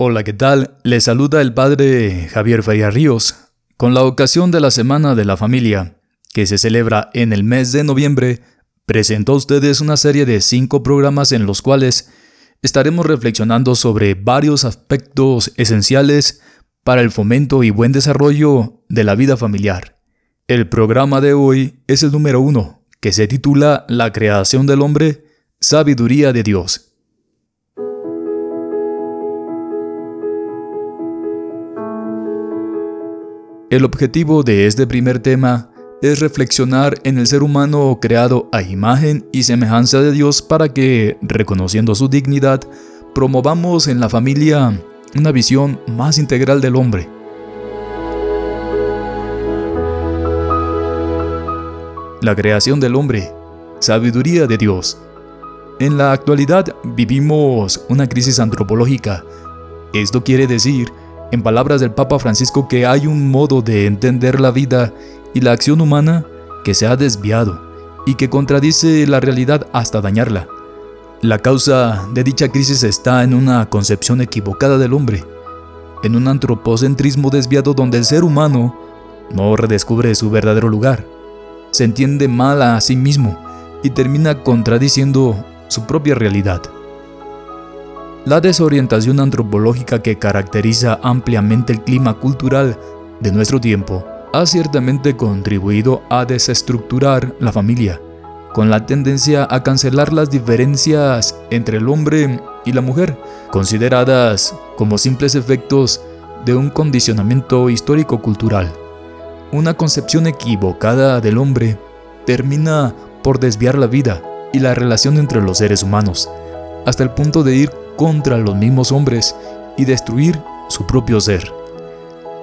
Hola, ¿qué tal? Les saluda el padre Javier Feria Ríos. Con la ocasión de la Semana de la Familia, que se celebra en el mes de noviembre, presento a ustedes una serie de cinco programas en los cuales estaremos reflexionando sobre varios aspectos esenciales para el fomento y buen desarrollo de la vida familiar. El programa de hoy es el número uno, que se titula La creación del hombre, sabiduría de Dios. El objetivo de este primer tema es reflexionar en el ser humano creado a imagen y semejanza de Dios para que, reconociendo su dignidad, promovamos en la familia una visión más integral del hombre. La creación del hombre, sabiduría de Dios. En la actualidad vivimos una crisis antropológica. Esto quiere decir en palabras del Papa Francisco que hay un modo de entender la vida y la acción humana que se ha desviado y que contradice la realidad hasta dañarla. La causa de dicha crisis está en una concepción equivocada del hombre, en un antropocentrismo desviado donde el ser humano no redescubre su verdadero lugar, se entiende mal a sí mismo y termina contradiciendo su propia realidad. La desorientación antropológica que caracteriza ampliamente el clima cultural de nuestro tiempo ha ciertamente contribuido a desestructurar la familia, con la tendencia a cancelar las diferencias entre el hombre y la mujer, consideradas como simples efectos de un condicionamiento histórico-cultural. Una concepción equivocada del hombre termina por desviar la vida y la relación entre los seres humanos, hasta el punto de ir contra los mismos hombres y destruir su propio ser.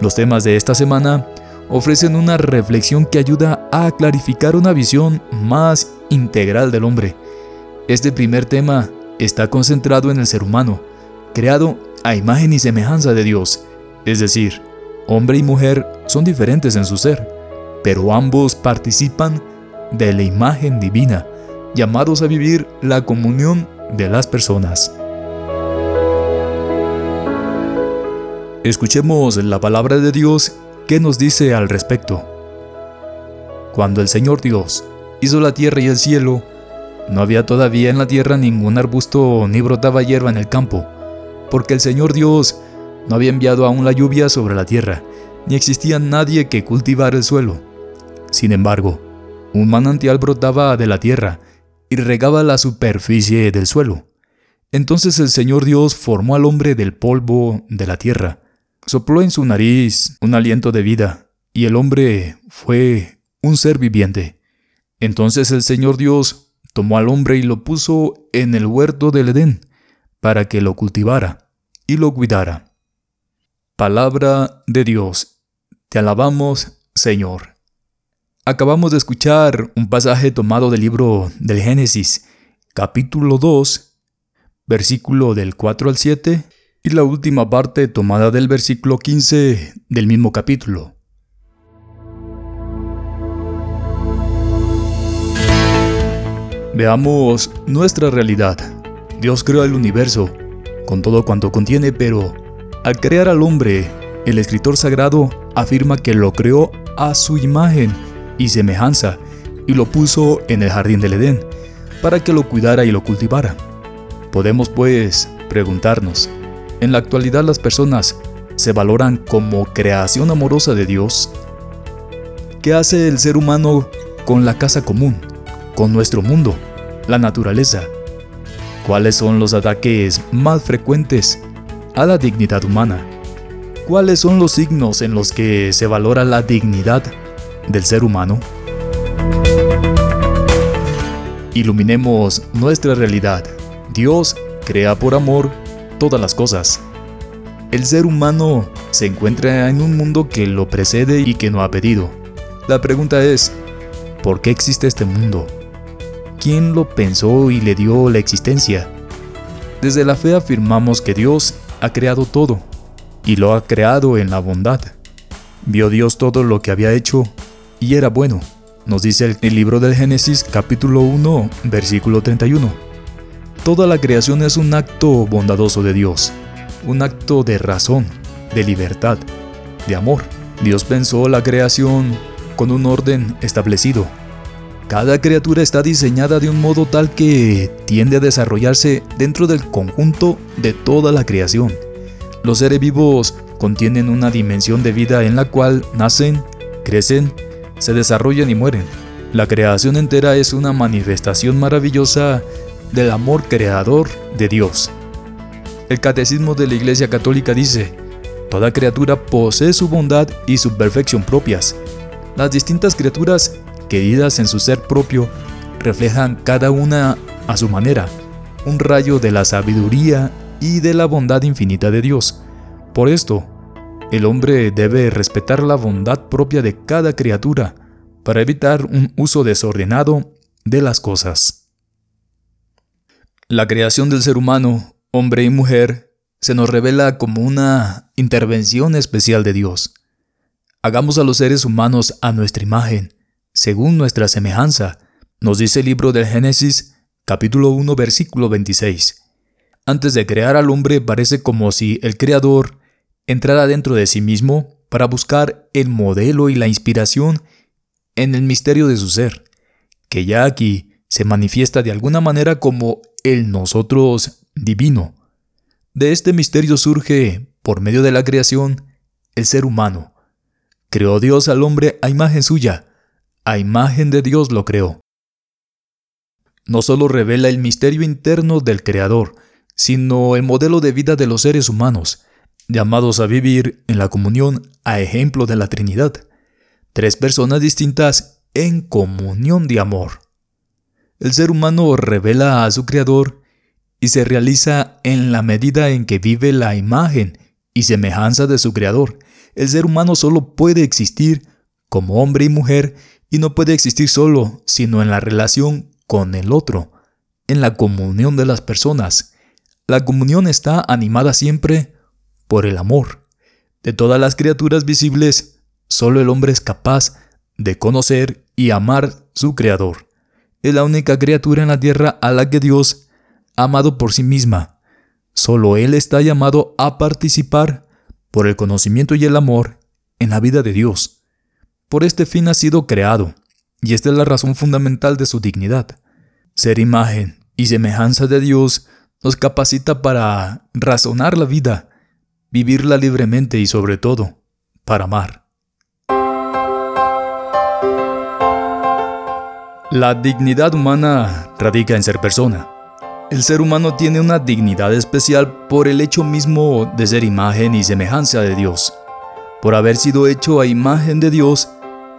Los temas de esta semana ofrecen una reflexión que ayuda a clarificar una visión más integral del hombre. Este primer tema está concentrado en el ser humano, creado a imagen y semejanza de Dios, es decir, hombre y mujer son diferentes en su ser, pero ambos participan de la imagen divina, llamados a vivir la comunión de las personas. Escuchemos la palabra de Dios que nos dice al respecto. Cuando el Señor Dios hizo la tierra y el cielo, no había todavía en la tierra ningún arbusto ni brotaba hierba en el campo, porque el Señor Dios no había enviado aún la lluvia sobre la tierra, ni existía nadie que cultivara el suelo. Sin embargo, un manantial brotaba de la tierra y regaba la superficie del suelo. Entonces el Señor Dios formó al hombre del polvo de la tierra Sopló en su nariz un aliento de vida, y el hombre fue un ser viviente. Entonces el Señor Dios tomó al hombre y lo puso en el huerto del Edén, para que lo cultivara y lo cuidara. Palabra de Dios. Te alabamos, Señor. Acabamos de escuchar un pasaje tomado del libro del Génesis, capítulo 2, versículo del 4 al 7 y la última parte tomada del versículo 15 del mismo capítulo. Veamos nuestra realidad. Dios creó el universo, con todo cuanto contiene, pero al crear al hombre, el escritor sagrado afirma que lo creó a su imagen y semejanza y lo puso en el jardín del Edén, para que lo cuidara y lo cultivara. Podemos pues preguntarnos, en la actualidad las personas se valoran como creación amorosa de Dios. ¿Qué hace el ser humano con la casa común, con nuestro mundo, la naturaleza? ¿Cuáles son los ataques más frecuentes a la dignidad humana? ¿Cuáles son los signos en los que se valora la dignidad del ser humano? Iluminemos nuestra realidad. Dios crea por amor todas las cosas. El ser humano se encuentra en un mundo que lo precede y que no ha pedido. La pregunta es, ¿por qué existe este mundo? ¿Quién lo pensó y le dio la existencia? Desde la fe afirmamos que Dios ha creado todo, y lo ha creado en la bondad. Vio Dios todo lo que había hecho, y era bueno, nos dice el, libro del Génesis capítulo 1, versículo 31. Toda la creación es un acto bondadoso de Dios. un acto de razón, de libertad, de amor. Dios pensó la creación con un orden establecido. Cada criatura está diseñada de un modo tal que tiende a desarrollarse dentro del conjunto de toda la creación. Los seres vivos contienen una dimensión de vida en la cual nacen, crecen, se desarrollan y mueren. La creación entera es una manifestación maravillosa del amor creador de Dios. El Catecismo de la Iglesia Católica dice, Toda criatura posee su bondad y su perfección propias. Las distintas criaturas, queridas en su ser propio, reflejan cada una a su manera un rayo de la sabiduría y de la bondad infinita de Dios. Por esto, el hombre debe respetar la bondad propia de cada criatura para evitar un uso desordenado de las cosas. La creación del ser humano, hombre y mujer, se nos revela como una intervención especial de Dios. Hagamos a los seres humanos a nuestra imagen, según nuestra semejanza, nos dice el libro del Génesis, capítulo 1, versículo 26. Antes de crear al hombre parece como si el Creador entrara dentro de sí mismo para buscar el modelo y la inspiración en el misterio de su ser, que ya aquí se manifiesta de alguna manera como el nosotros divino. De este misterio surge, por medio de la creación, el ser humano. Creó Dios al hombre a imagen suya, a imagen de Dios lo creó. No solo revela el misterio interno del Creador, sino el modelo de vida de los seres humanos, llamados a vivir en la comunión a ejemplo de la Trinidad tres personas distintas en comunión de amor. El ser humano revela a su Creador y se realiza en la medida en que vive la imagen y semejanza de su Creador. El ser humano solo puede existir como hombre y mujer y no puede existir solo, sino en la relación con el otro, en la comunión de las personas. La comunión está animada siempre por el amor. De todas las criaturas visibles, Solo el hombre es capaz de conocer y amar su Creador. Es la única criatura en la tierra a la que Dios ha amado por sí misma. Solo Él está llamado a participar por el conocimiento y el amor en la vida de Dios. Por este fin ha sido creado, y esta es la razón fundamental de su dignidad. Ser imagen y semejanza de Dios nos capacita para razonar la vida, vivirla libremente y sobre todo, para amar. La dignidad humana radica en ser persona. El ser humano tiene una dignidad especial por el hecho mismo de ser imagen y semejanza de Dios. Por haber sido hecho a imagen de Dios,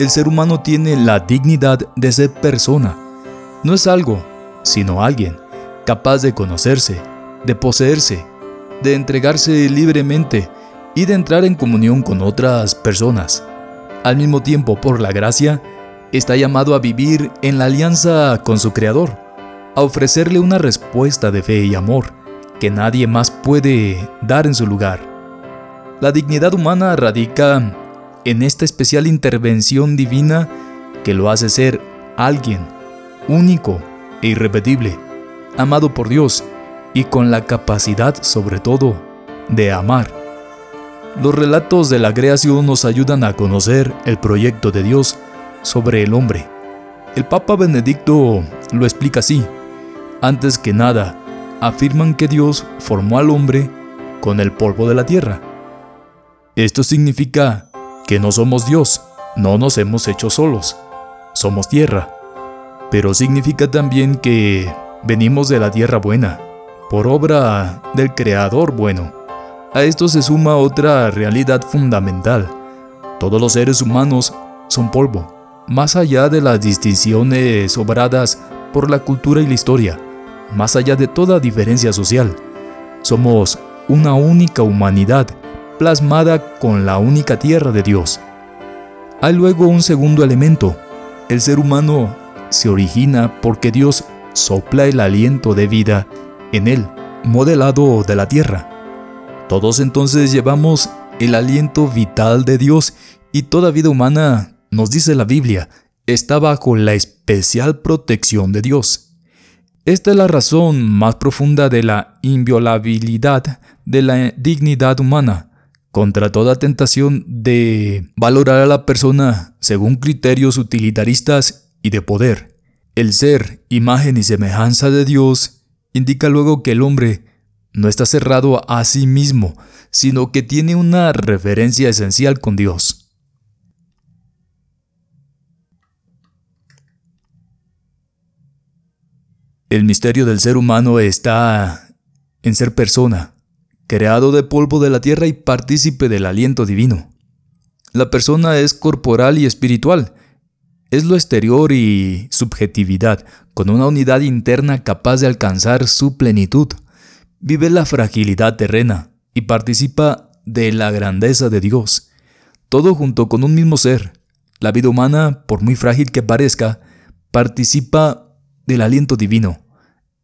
el ser humano tiene la dignidad de ser persona. No es algo, sino alguien, capaz de conocerse, de poseerse, de entregarse libremente y de entrar en comunión con otras personas. Al mismo tiempo, por la gracia, está llamado a vivir en la alianza con su Creador, a ofrecerle una respuesta de fe y amor que nadie más puede dar en su lugar. La dignidad humana radica en esta especial intervención divina que lo hace ser alguien único e irrepetible, amado por Dios y con la capacidad sobre todo de amar. Los relatos de la creación nos ayudan a conocer el proyecto de Dios sobre el hombre. El Papa Benedicto lo explica así. Antes que nada, afirman que Dios formó al hombre con el polvo de la tierra. Esto significa que no somos Dios, no nos hemos hecho solos, somos tierra. Pero significa también que venimos de la tierra buena, por obra del Creador bueno. A esto se suma otra realidad fundamental. Todos los seres humanos son polvo más allá de las distinciones obradas por la cultura y la historia, más allá de toda diferencia social. Somos una única humanidad plasmada con la única tierra de Dios. Hay luego un segundo elemento. El ser humano se origina porque Dios sopla el aliento de vida en él, modelado de la tierra. Todos entonces llevamos el aliento vital de Dios y toda vida humana nos dice la Biblia, está bajo la especial protección de Dios. Esta es la razón más profunda de la inviolabilidad de la dignidad humana, contra toda tentación de valorar a la persona según criterios utilitaristas y de poder. El ser, imagen y semejanza de Dios, indica luego que el hombre no está cerrado a sí mismo, sino que tiene una referencia esencial con Dios. El misterio del ser humano está en ser persona, creado de polvo de la tierra y partícipe del aliento divino. La persona es corporal y espiritual, es lo exterior y subjetividad, con una unidad interna capaz de alcanzar su plenitud. Vive la fragilidad terrena y participa de la grandeza de Dios. Todo junto con un mismo ser. La vida humana, por muy frágil que parezca, participa del aliento divino.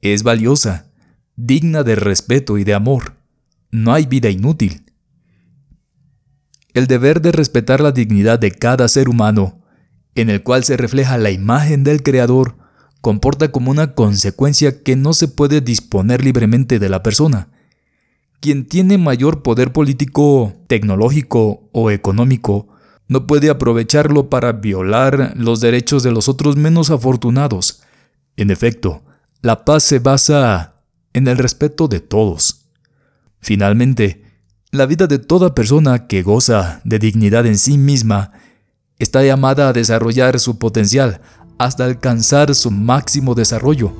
Es valiosa, digna de respeto y de amor. No hay vida inútil. El deber de respetar la dignidad de cada ser humano en el cual se refleja la imagen del Creador, comporta como una consecuencia que no se puede disponer libremente de la persona. Quien tiene mayor poder político, tecnológico o económico, no puede aprovecharlo para violar los derechos de los otros menos afortunados. En efecto, la paz se basa en el respeto de todos. Finalmente, la vida de toda persona que goza de dignidad en sí misma está llamada a desarrollar su potencial hasta alcanzar su máximo desarrollo.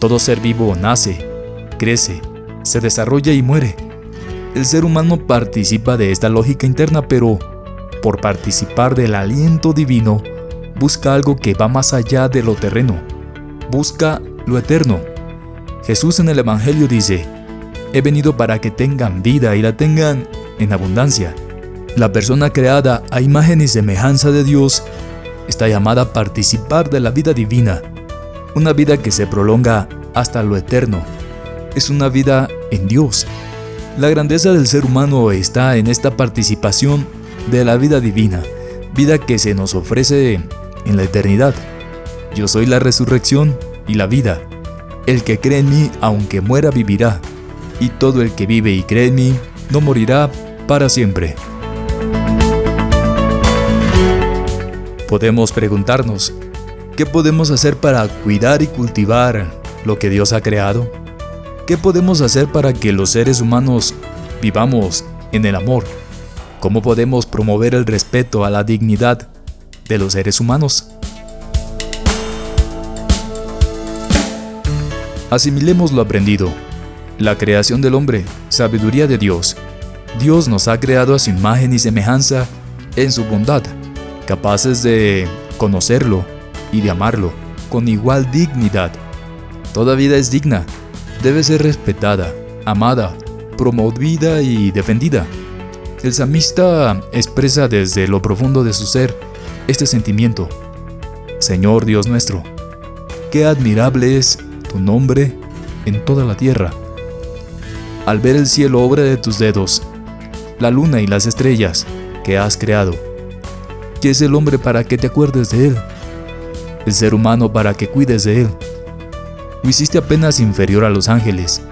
Todo ser vivo nace, crece, se desarrolla y muere. El ser humano participa de esta lógica interna, pero por participar del aliento divino, busca algo que va más allá de lo terreno, busca lo eterno. Jesús en el Evangelio dice, he venido para que tengan vida y la tengan en abundancia. La persona creada a imagen y semejanza de Dios está llamada a participar de la vida divina, una vida que se prolonga hasta lo eterno. Es una vida en Dios. La grandeza del ser humano está en esta participación de la vida divina, vida que se nos ofrece en la eternidad. Yo soy la resurrección y la vida. El que cree en mí, aunque muera, vivirá. Y todo el que vive y cree en mí, no morirá para siempre. Podemos preguntarnos, ¿qué podemos hacer para cuidar y cultivar lo que Dios ha creado? ¿Qué podemos hacer para que los seres humanos vivamos en el amor? ¿Cómo podemos promover el respeto a la dignidad de los seres humanos? Asimilemos lo aprendido. La creación del hombre, sabiduría de Dios. Dios nos ha creado a su imagen y semejanza en su bondad capaces de conocerlo y de amarlo con igual dignidad. Toda vida es digna, debe ser respetada, amada, promovida y defendida. El samista expresa desde lo profundo de su ser este sentimiento. Señor Dios nuestro, qué admirable es tu nombre en toda la tierra. Al ver el cielo obra de tus dedos, la luna y las estrellas que has creado, que es el hombre para que te acuerdes de él, el ser humano para que cuides de él. Lo hiciste apenas inferior a los ángeles,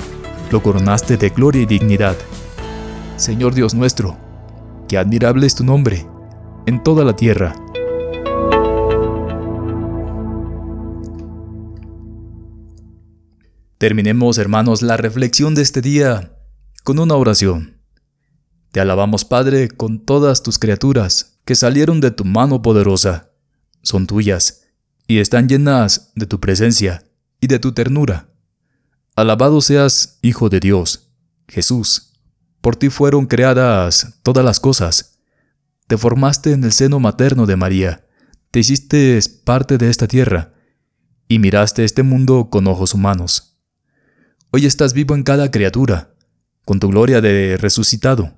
lo coronaste de gloria y dignidad. Señor Dios nuestro, qué admirable es tu nombre en toda la tierra. Terminemos, hermanos, la reflexión de este día con una oración. Te alabamos, Padre, con todas tus criaturas que salieron de tu mano poderosa, son tuyas, y están llenas de tu presencia y de tu ternura. Alabado seas, Hijo de Dios, Jesús. Por ti fueron creadas todas las cosas. Te formaste en el seno materno de María, te hiciste parte de esta tierra, y miraste este mundo con ojos humanos. Hoy estás vivo en cada criatura, con tu gloria de resucitado.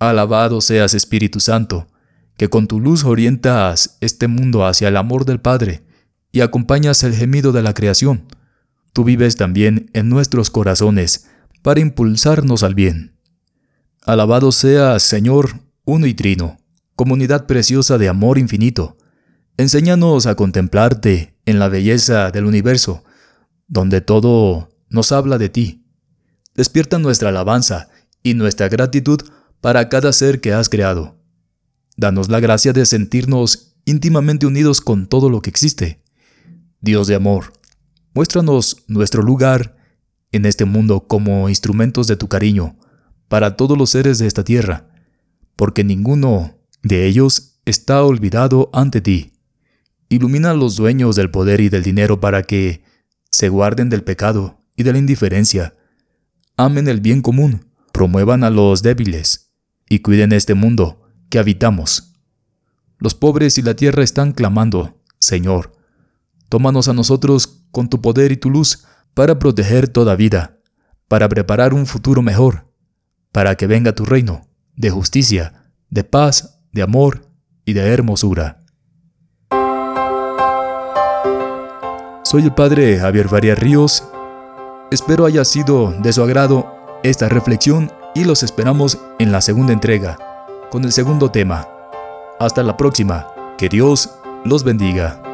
Alabado seas Espíritu Santo, que con tu luz orientas este mundo hacia el amor del Padre y acompañas el gemido de la creación. Tú vives también en nuestros corazones para impulsarnos al bien. Alabado seas, Señor, uno y trino, comunidad preciosa de amor infinito. Enséñanos a contemplarte en la belleza del universo, donde todo nos habla de ti. Despierta nuestra alabanza y nuestra gratitud para cada ser que has creado. Danos la gracia de sentirnos íntimamente unidos con todo lo que existe. Dios de amor, muéstranos nuestro lugar en este mundo como instrumentos de tu cariño para todos los seres de esta tierra, porque ninguno de ellos está olvidado ante ti. Ilumina a los dueños del poder y del dinero para que se guarden del pecado y de la indiferencia, amen el bien común, promuevan a los débiles y cuiden este mundo que habitamos. Los pobres y la tierra están clamando, Señor, tómanos a nosotros con tu poder y tu luz para proteger toda vida, para preparar un futuro mejor, para que venga tu reino de justicia, de paz, de amor y de hermosura. Soy el padre Javier Farías Ríos. Espero haya sido de su agrado esta reflexión y los esperamos en la segunda entrega, con el segundo tema. Hasta la próxima. Que Dios los bendiga.